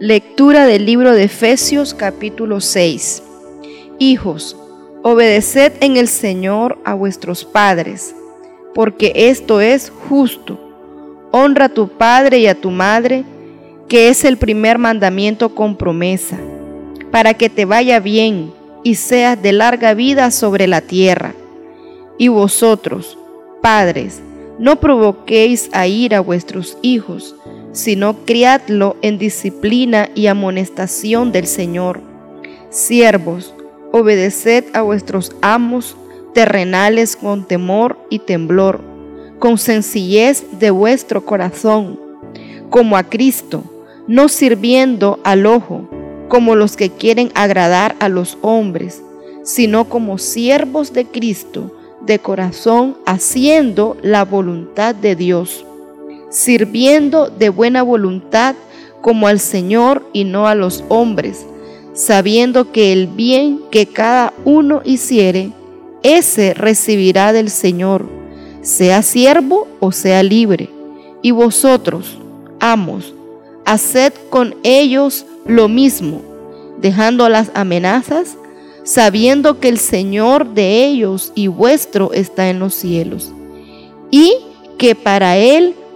Lectura del libro de Efesios capítulo 6. Hijos, obedeced en el Señor a vuestros padres, porque esto es justo. Honra a tu padre y a tu madre, que es el primer mandamiento con promesa, para que te vaya bien y seas de larga vida sobre la tierra. Y vosotros, padres, no provoquéis a ir a vuestros hijos, sino criadlo en disciplina y amonestación del Señor. Siervos, obedeced a vuestros amos terrenales con temor y temblor, con sencillez de vuestro corazón, como a Cristo, no sirviendo al ojo, como los que quieren agradar a los hombres, sino como siervos de Cristo, de corazón, haciendo la voluntad de Dios sirviendo de buena voluntad como al Señor y no a los hombres, sabiendo que el bien que cada uno hiciere, ese recibirá del Señor, sea siervo o sea libre. Y vosotros, amos, haced con ellos lo mismo, dejando las amenazas, sabiendo que el Señor de ellos y vuestro está en los cielos, y que para Él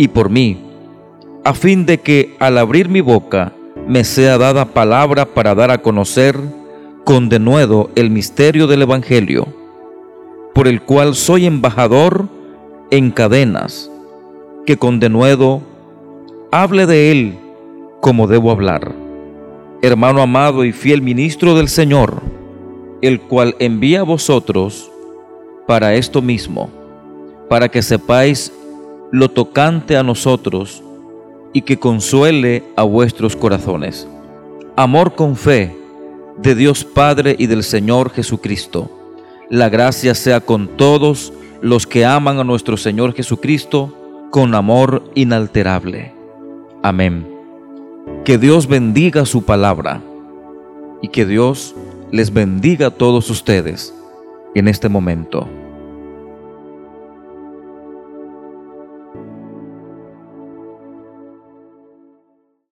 y por mí, a fin de que al abrir mi boca me sea dada palabra para dar a conocer con denuedo el misterio del Evangelio, por el cual soy embajador en cadenas, que con denuedo hable de él como debo hablar. Hermano amado y fiel ministro del Señor, el cual envía a vosotros para esto mismo, para que sepáis lo tocante a nosotros y que consuele a vuestros corazones. Amor con fe de Dios Padre y del Señor Jesucristo. La gracia sea con todos los que aman a nuestro Señor Jesucristo con amor inalterable. Amén. Que Dios bendiga su palabra y que Dios les bendiga a todos ustedes en este momento.